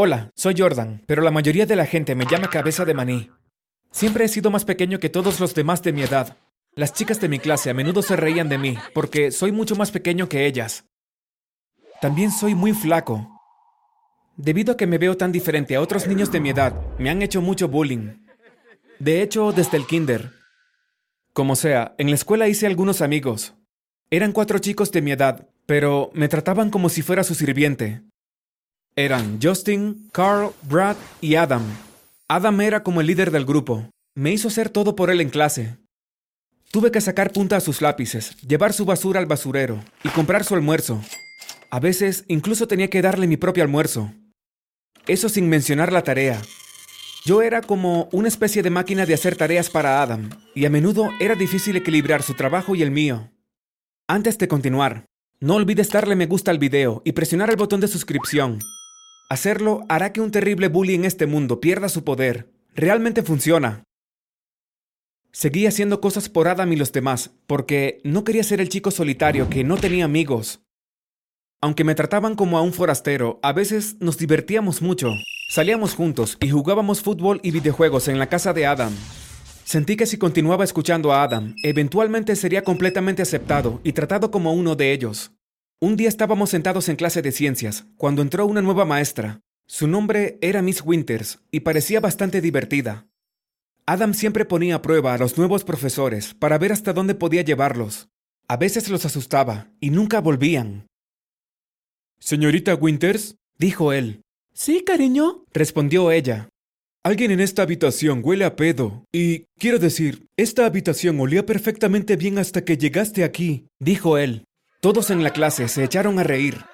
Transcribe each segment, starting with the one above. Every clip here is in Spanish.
Hola, soy Jordan, pero la mayoría de la gente me llama cabeza de maní. Siempre he sido más pequeño que todos los demás de mi edad. Las chicas de mi clase a menudo se reían de mí, porque soy mucho más pequeño que ellas. También soy muy flaco. Debido a que me veo tan diferente a otros niños de mi edad, me han hecho mucho bullying. De hecho, desde el kinder. Como sea, en la escuela hice algunos amigos. Eran cuatro chicos de mi edad, pero me trataban como si fuera su sirviente. Eran Justin, Carl, Brad y Adam. Adam era como el líder del grupo. Me hizo hacer todo por él en clase. Tuve que sacar punta a sus lápices, llevar su basura al basurero y comprar su almuerzo. A veces incluso tenía que darle mi propio almuerzo. Eso sin mencionar la tarea. Yo era como una especie de máquina de hacer tareas para Adam, y a menudo era difícil equilibrar su trabajo y el mío. Antes de continuar, no olvides darle me gusta al video y presionar el botón de suscripción. Hacerlo hará que un terrible bully en este mundo pierda su poder. Realmente funciona. Seguí haciendo cosas por Adam y los demás, porque no quería ser el chico solitario que no tenía amigos. Aunque me trataban como a un forastero, a veces nos divertíamos mucho. Salíamos juntos y jugábamos fútbol y videojuegos en la casa de Adam. Sentí que si continuaba escuchando a Adam, eventualmente sería completamente aceptado y tratado como uno de ellos. Un día estábamos sentados en clase de ciencias, cuando entró una nueva maestra. Su nombre era Miss Winters y parecía bastante divertida. Adam siempre ponía a prueba a los nuevos profesores para ver hasta dónde podía llevarlos. A veces los asustaba y nunca volvían. Señorita Winters, dijo él. Sí, cariño, respondió ella. Alguien en esta habitación huele a pedo. Y quiero decir, esta habitación olía perfectamente bien hasta que llegaste aquí, dijo él. Todos en la clase se echaron a reír.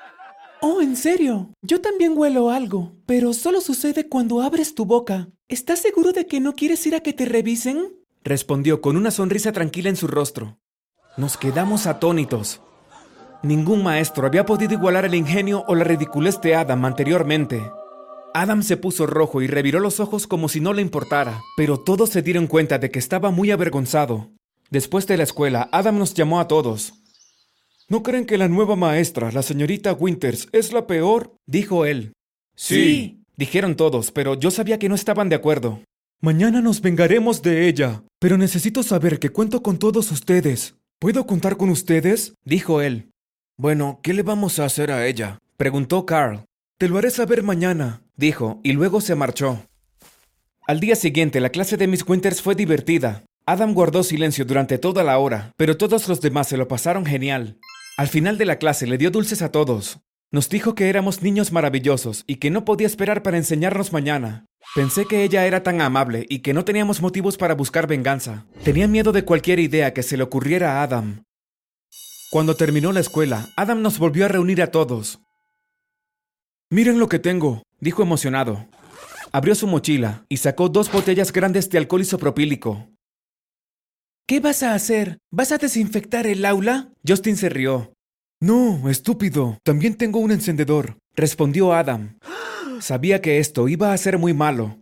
Oh, en serio, yo también huelo algo, pero solo sucede cuando abres tu boca. ¿Estás seguro de que no quieres ir a que te revisen? respondió con una sonrisa tranquila en su rostro. Nos quedamos atónitos. Ningún maestro había podido igualar el ingenio o la ridiculez de Adam anteriormente. Adam se puso rojo y reviró los ojos como si no le importara, pero todos se dieron cuenta de que estaba muy avergonzado. Después de la escuela, Adam nos llamó a todos. ¿No creen que la nueva maestra, la señorita Winters, es la peor? dijo él. Sí, dijeron todos, pero yo sabía que no estaban de acuerdo. Mañana nos vengaremos de ella, pero necesito saber que cuento con todos ustedes. ¿Puedo contar con ustedes? dijo él. Bueno, ¿qué le vamos a hacer a ella? preguntó Carl. Te lo haré saber mañana, dijo, y luego se marchó. Al día siguiente, la clase de Miss Winters fue divertida. Adam guardó silencio durante toda la hora, pero todos los demás se lo pasaron genial. Al final de la clase le dio dulces a todos. Nos dijo que éramos niños maravillosos y que no podía esperar para enseñarnos mañana. Pensé que ella era tan amable y que no teníamos motivos para buscar venganza. Tenía miedo de cualquier idea que se le ocurriera a Adam. Cuando terminó la escuela, Adam nos volvió a reunir a todos. Miren lo que tengo, dijo emocionado. Abrió su mochila y sacó dos botellas grandes de alcohol isopropílico. ¿Qué vas a hacer? ¿Vas a desinfectar el aula? Justin se rió. No, estúpido. También tengo un encendedor, respondió Adam. Sabía que esto iba a ser muy malo.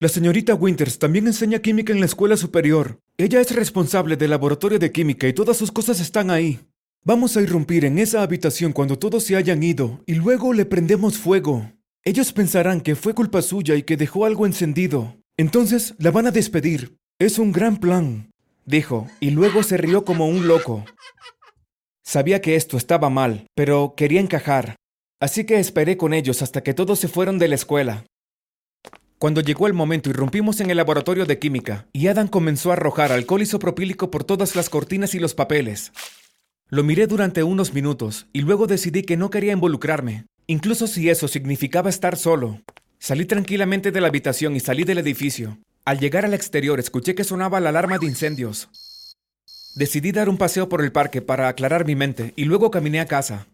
La señorita Winters también enseña química en la escuela superior. Ella es responsable del laboratorio de química y todas sus cosas están ahí. Vamos a irrumpir en esa habitación cuando todos se hayan ido y luego le prendemos fuego. Ellos pensarán que fue culpa suya y que dejó algo encendido. Entonces la van a despedir. Es un gran plan, dijo, y luego se rió como un loco. Sabía que esto estaba mal, pero quería encajar. Así que esperé con ellos hasta que todos se fueron de la escuela. Cuando llegó el momento, irrumpimos en el laboratorio de química y Adam comenzó a arrojar alcohol isopropílico por todas las cortinas y los papeles. Lo miré durante unos minutos y luego decidí que no quería involucrarme, incluso si eso significaba estar solo. Salí tranquilamente de la habitación y salí del edificio. Al llegar al exterior escuché que sonaba la alarma de incendios. Decidí dar un paseo por el parque para aclarar mi mente y luego caminé a casa.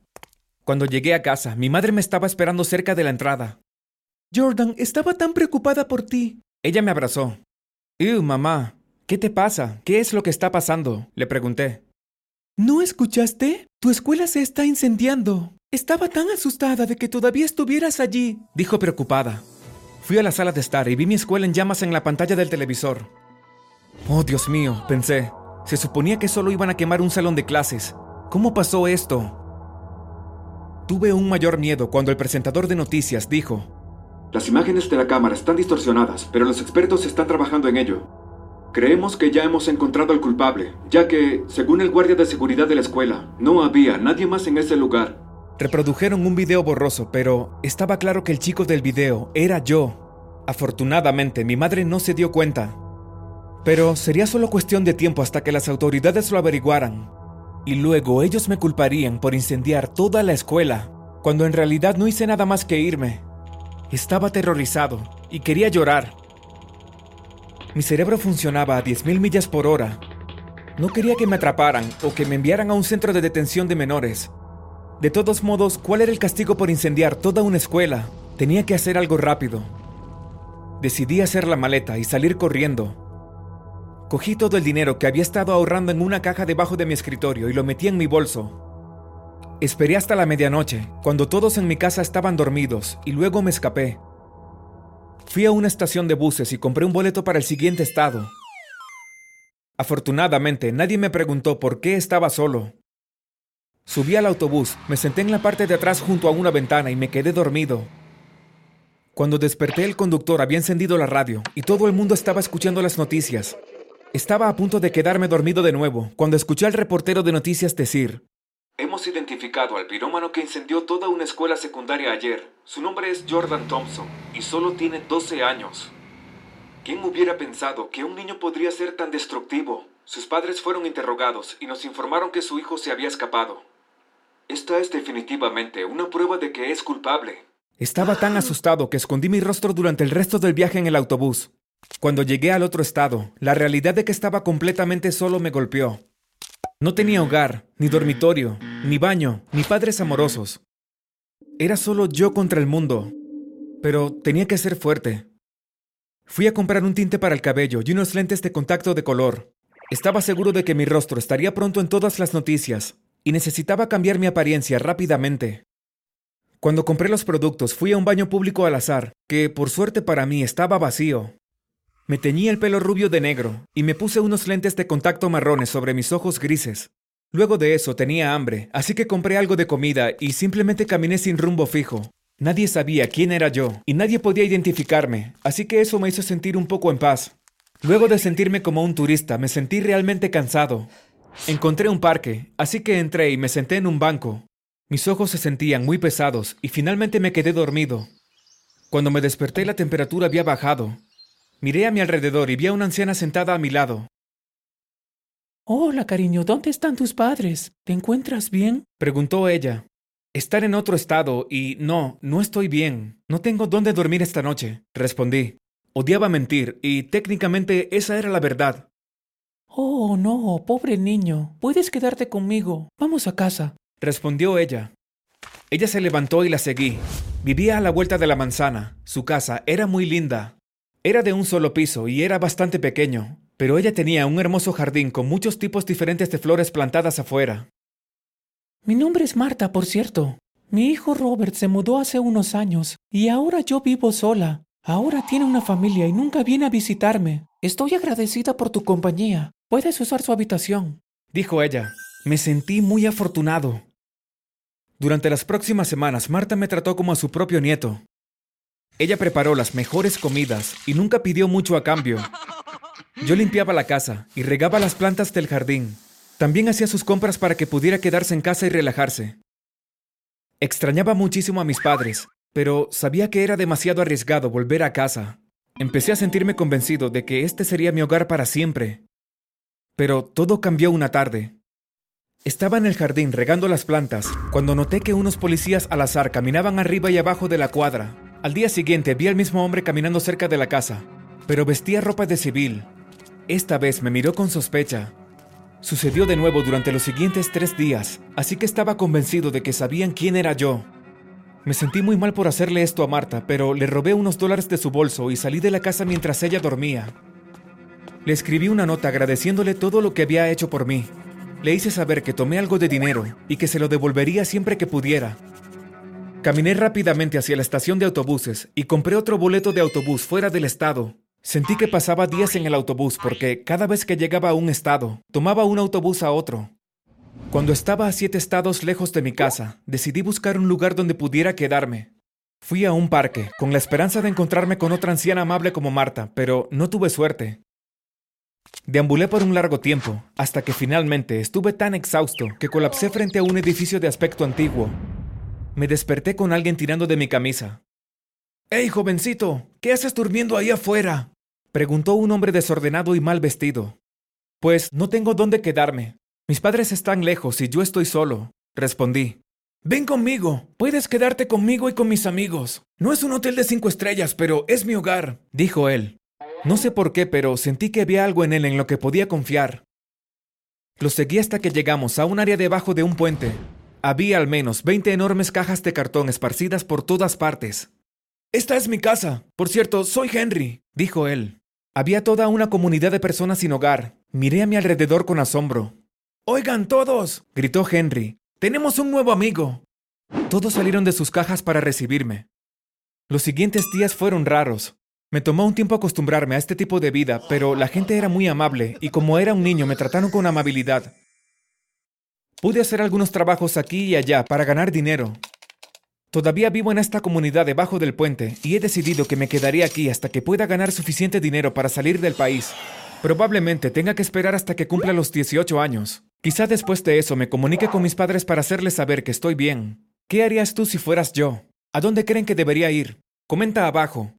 Cuando llegué a casa, mi madre me estaba esperando cerca de la entrada. Jordan, estaba tan preocupada por ti. Ella me abrazó. ¡Uh, mamá! ¿Qué te pasa? ¿Qué es lo que está pasando? Le pregunté. ¿No escuchaste? Tu escuela se está incendiando. Estaba tan asustada de que todavía estuvieras allí, dijo preocupada. Fui a la sala de estar y vi mi escuela en llamas en la pantalla del televisor. Oh, Dios mío, pensé. Se suponía que solo iban a quemar un salón de clases. ¿Cómo pasó esto? tuve un mayor miedo cuando el presentador de noticias dijo, Las imágenes de la cámara están distorsionadas, pero los expertos están trabajando en ello. Creemos que ya hemos encontrado al culpable, ya que, según el guardia de seguridad de la escuela, no había nadie más en ese lugar. Reprodujeron un video borroso, pero estaba claro que el chico del video era yo. Afortunadamente, mi madre no se dio cuenta. Pero sería solo cuestión de tiempo hasta que las autoridades lo averiguaran. Y luego ellos me culparían por incendiar toda la escuela, cuando en realidad no hice nada más que irme. Estaba aterrorizado y quería llorar. Mi cerebro funcionaba a 10.000 millas por hora. No quería que me atraparan o que me enviaran a un centro de detención de menores. De todos modos, ¿cuál era el castigo por incendiar toda una escuela? Tenía que hacer algo rápido. Decidí hacer la maleta y salir corriendo. Cogí todo el dinero que había estado ahorrando en una caja debajo de mi escritorio y lo metí en mi bolso. Esperé hasta la medianoche, cuando todos en mi casa estaban dormidos, y luego me escapé. Fui a una estación de buses y compré un boleto para el siguiente estado. Afortunadamente, nadie me preguntó por qué estaba solo. Subí al autobús, me senté en la parte de atrás junto a una ventana y me quedé dormido. Cuando desperté el conductor había encendido la radio y todo el mundo estaba escuchando las noticias. Estaba a punto de quedarme dormido de nuevo cuando escuché al reportero de noticias decir, Hemos identificado al pirómano que incendió toda una escuela secundaria ayer. Su nombre es Jordan Thompson y solo tiene 12 años. ¿Quién hubiera pensado que un niño podría ser tan destructivo? Sus padres fueron interrogados y nos informaron que su hijo se había escapado. Esta es definitivamente una prueba de que es culpable. Estaba tan asustado que escondí mi rostro durante el resto del viaje en el autobús. Cuando llegué al otro estado, la realidad de que estaba completamente solo me golpeó. No tenía hogar, ni dormitorio, ni baño, ni padres amorosos. Era solo yo contra el mundo. Pero tenía que ser fuerte. Fui a comprar un tinte para el cabello y unos lentes de contacto de color. Estaba seguro de que mi rostro estaría pronto en todas las noticias, y necesitaba cambiar mi apariencia rápidamente. Cuando compré los productos fui a un baño público al azar, que por suerte para mí estaba vacío. Me teñí el pelo rubio de negro y me puse unos lentes de contacto marrones sobre mis ojos grises. Luego de eso tenía hambre, así que compré algo de comida y simplemente caminé sin rumbo fijo. Nadie sabía quién era yo y nadie podía identificarme, así que eso me hizo sentir un poco en paz. Luego de sentirme como un turista, me sentí realmente cansado. Encontré un parque, así que entré y me senté en un banco. Mis ojos se sentían muy pesados y finalmente me quedé dormido. Cuando me desperté la temperatura había bajado, Miré a mi alrededor y vi a una anciana sentada a mi lado. Hola, cariño, ¿dónde están tus padres? ¿Te encuentras bien? Preguntó ella. Estar en otro estado y no, no estoy bien. No tengo dónde dormir esta noche, respondí. Odiaba mentir y técnicamente esa era la verdad. Oh, no, pobre niño. Puedes quedarte conmigo. Vamos a casa, respondió ella. Ella se levantó y la seguí. Vivía a la vuelta de la manzana. Su casa era muy linda. Era de un solo piso y era bastante pequeño, pero ella tenía un hermoso jardín con muchos tipos diferentes de flores plantadas afuera. Mi nombre es Marta, por cierto. Mi hijo Robert se mudó hace unos años y ahora yo vivo sola. Ahora tiene una familia y nunca viene a visitarme. Estoy agradecida por tu compañía. Puedes usar su habitación, dijo ella. Me sentí muy afortunado. Durante las próximas semanas, Marta me trató como a su propio nieto. Ella preparó las mejores comidas y nunca pidió mucho a cambio. Yo limpiaba la casa y regaba las plantas del jardín. También hacía sus compras para que pudiera quedarse en casa y relajarse. Extrañaba muchísimo a mis padres, pero sabía que era demasiado arriesgado volver a casa. Empecé a sentirme convencido de que este sería mi hogar para siempre. Pero todo cambió una tarde. Estaba en el jardín regando las plantas cuando noté que unos policías al azar caminaban arriba y abajo de la cuadra. Al día siguiente vi al mismo hombre caminando cerca de la casa, pero vestía ropa de civil. Esta vez me miró con sospecha. Sucedió de nuevo durante los siguientes tres días, así que estaba convencido de que sabían quién era yo. Me sentí muy mal por hacerle esto a Marta, pero le robé unos dólares de su bolso y salí de la casa mientras ella dormía. Le escribí una nota agradeciéndole todo lo que había hecho por mí. Le hice saber que tomé algo de dinero y que se lo devolvería siempre que pudiera, Caminé rápidamente hacia la estación de autobuses y compré otro boleto de autobús fuera del estado. Sentí que pasaba días en el autobús porque cada vez que llegaba a un estado, tomaba un autobús a otro. Cuando estaba a siete estados lejos de mi casa, decidí buscar un lugar donde pudiera quedarme. Fui a un parque, con la esperanza de encontrarme con otra anciana amable como Marta, pero no tuve suerte. Deambulé por un largo tiempo, hasta que finalmente estuve tan exhausto que colapsé frente a un edificio de aspecto antiguo. Me desperté con alguien tirando de mi camisa. ¡Hey, jovencito! ¿Qué haces durmiendo ahí afuera? preguntó un hombre desordenado y mal vestido. Pues no tengo dónde quedarme. Mis padres están lejos y yo estoy solo, respondí. Ven conmigo. Puedes quedarte conmigo y con mis amigos. No es un hotel de cinco estrellas, pero es mi hogar, dijo él. No sé por qué, pero sentí que había algo en él en lo que podía confiar. Lo seguí hasta que llegamos a un área debajo de un puente. Había al menos 20 enormes cajas de cartón esparcidas por todas partes. Esta es mi casa. Por cierto, soy Henry, dijo él. Había toda una comunidad de personas sin hogar. Miré a mi alrededor con asombro. Oigan todos, gritó Henry. Tenemos un nuevo amigo. Todos salieron de sus cajas para recibirme. Los siguientes días fueron raros. Me tomó un tiempo acostumbrarme a este tipo de vida, pero la gente era muy amable y como era un niño me trataron con amabilidad. Pude hacer algunos trabajos aquí y allá para ganar dinero. Todavía vivo en esta comunidad debajo del puente y he decidido que me quedaré aquí hasta que pueda ganar suficiente dinero para salir del país. Probablemente tenga que esperar hasta que cumpla los 18 años. Quizá después de eso me comunique con mis padres para hacerles saber que estoy bien. ¿Qué harías tú si fueras yo? ¿A dónde creen que debería ir? Comenta abajo.